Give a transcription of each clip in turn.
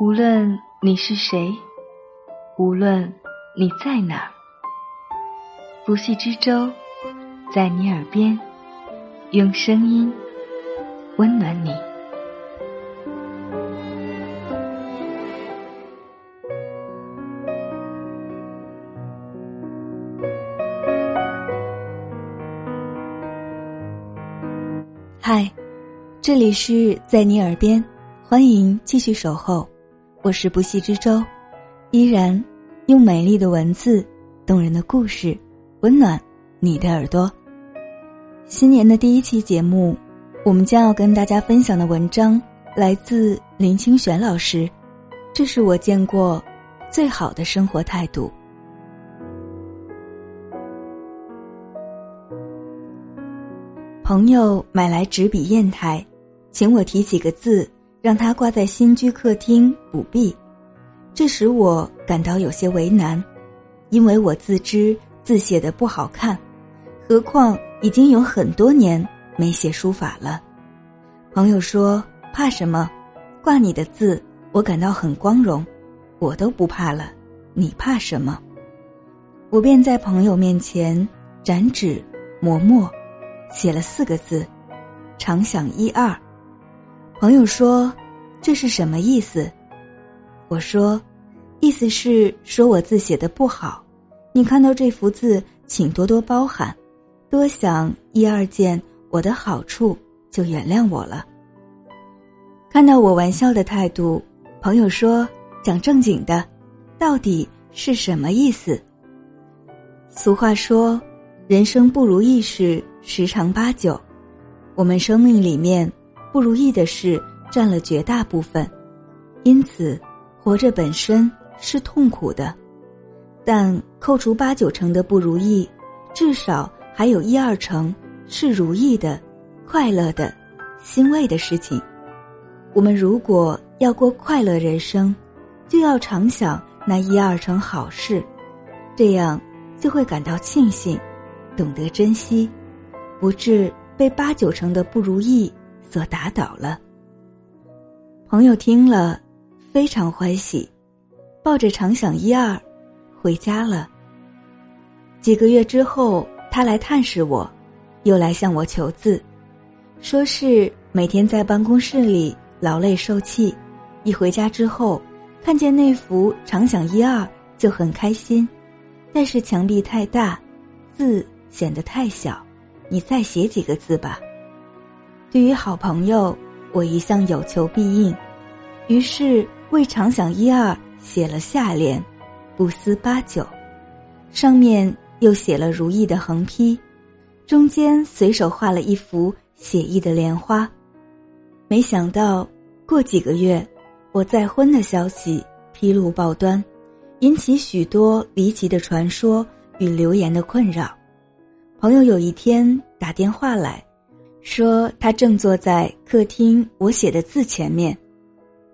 无论你是谁，无论你在哪儿，不系之舟在你耳边，用声音温暖你。嗨，这里是在你耳边，欢迎继续守候。我是不息之舟，依然用美丽的文字、动人的故事，温暖你的耳朵。新年的第一期节目，我们将要跟大家分享的文章来自林清玄老师。这是我见过最好的生活态度。朋友买来纸笔砚台，请我题几个字，让他挂在新居客厅补壁。这使我感到有些为难，因为我自知字写的不好看，何况已经有很多年没写书法了。朋友说：“怕什么？挂你的字，我感到很光荣，我都不怕了，你怕什么？”我便在朋友面前展纸磨墨。写了四个字，“常想一二”。朋友说：“这是什么意思？”我说：“意思是说我字写的不好，你看到这幅字，请多多包涵，多想一二件我的好处，就原谅我了。”看到我玩笑的态度，朋友说：“讲正经的，到底是什么意思？”俗话说：“人生不如意事。”十常八九，我们生命里面不如意的事占了绝大部分，因此活着本身是痛苦的。但扣除八九成的不如意，至少还有一二成是如意的、快乐的、欣慰的事情。我们如果要过快乐人生，就要常想那一二成好事，这样就会感到庆幸，懂得珍惜。不至被八九成的不如意所打倒了。朋友听了，非常欢喜，抱着常想一二，回家了。几个月之后，他来探视我，又来向我求字，说是每天在办公室里劳累受气，一回家之后，看见那幅常想一二就很开心，但是墙壁太大，字显得太小。你再写几个字吧。对于好朋友，我一向有求必应，于是为常想一二写了下联，不思八九，上面又写了如意的横批，中间随手画了一幅写意的莲花。没想到过几个月，我再婚的消息披露报端，引起许多离奇的传说与流言的困扰。朋友有一天打电话来，说他正坐在客厅我写的字前面。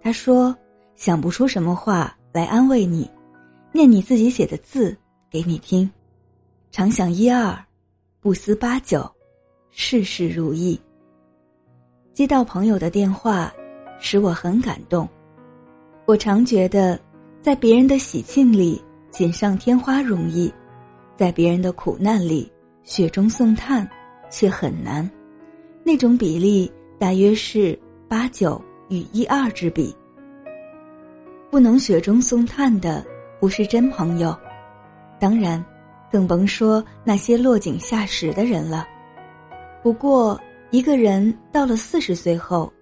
他说想不出什么话来安慰你，念你自己写的字给你听。常想一二，不思八九，事事如意。接到朋友的电话，使我很感动。我常觉得，在别人的喜庆里锦上添花容易，在别人的苦难里。雪中送炭，却很难。那种比例大约是八九与一二之比。不能雪中送炭的，不是真朋友。当然，更甭说那些落井下石的人了。不过，一个人到了四十岁后，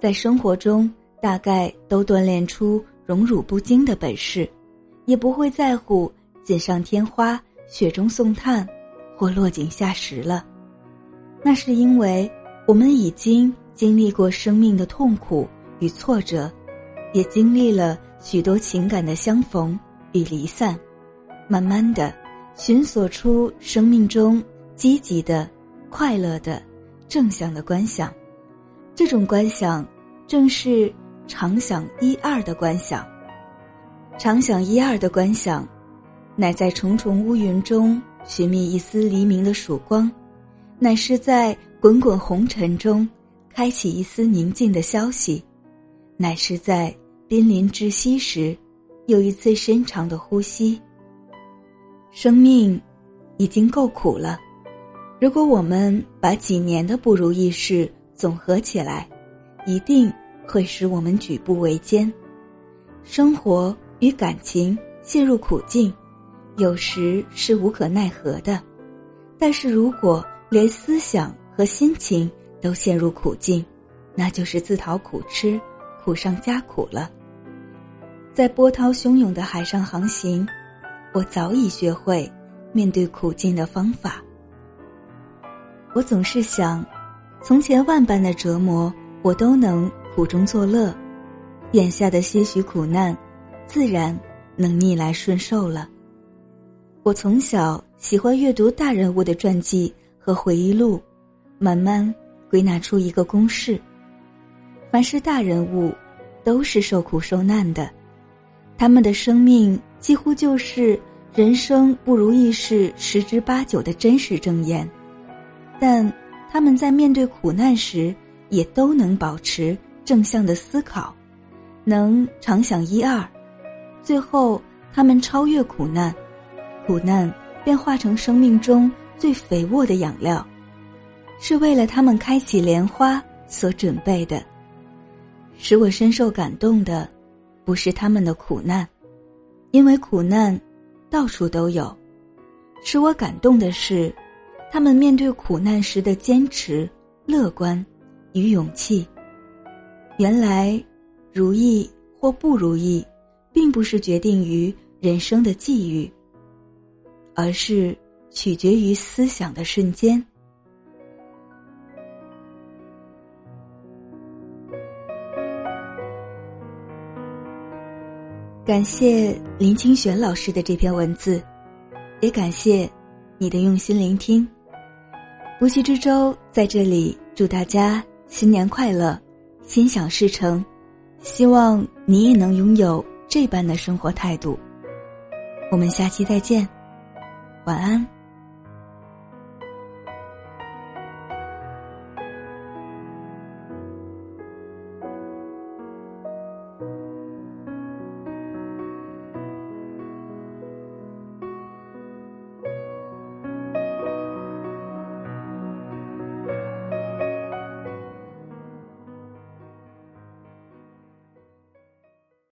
在生活中大概都锻炼出荣辱不惊的本事，也不会在乎锦上添花、雪中送炭。或落井下石了，那是因为我们已经经历过生命的痛苦与挫折，也经历了许多情感的相逢与离散，慢慢的寻索出生命中积极的、快乐的、正向的观想。这种观想正是常想一二的观想。常想一二的观想，乃在重重乌云中。寻觅一丝黎明的曙光，乃是在滚滚红尘中开启一丝宁静的消息，乃是在濒临窒息时，又一次深长的呼吸。生命已经够苦了，如果我们把几年的不如意事总合起来，一定会使我们举步维艰。生活与感情陷入苦境，有时是无可奈何的；但是如果连思想和心情都陷入苦境，那就是自讨苦吃，苦上加苦了。在波涛汹涌的海上航行，我早已学会面对苦境的方法。我总是想，从前万般的折磨，我都能苦中作乐；眼下的些许苦难，自然能逆来顺受了。我从小喜欢阅读大人物的传记和回忆录，慢慢归纳出一个公式。凡是大人物，都是受苦受难的，他们的生命几乎就是人生不如意事十之八九的真实证言。但他们在面对苦难时，也都能保持正向的思考，能常想一二，最后他们超越苦难，苦难便化成生命中最肥沃的养料，是为了他们开启莲花所准备的。使我深受感动的，不是他们的苦难，因为苦难到处都有；使我感动的是，他们面对苦难时的坚持、乐观与勇气。原来，如意或不如意，并不是决定于人生的际遇，而是取决于思想的瞬间。感谢林清玄老师的这篇文字，也感谢你的用心聆听。无锡之舟在这里祝大家新年快乐，心想事成。希望你也能拥有这般的生活态度。我们下期再见，晚安。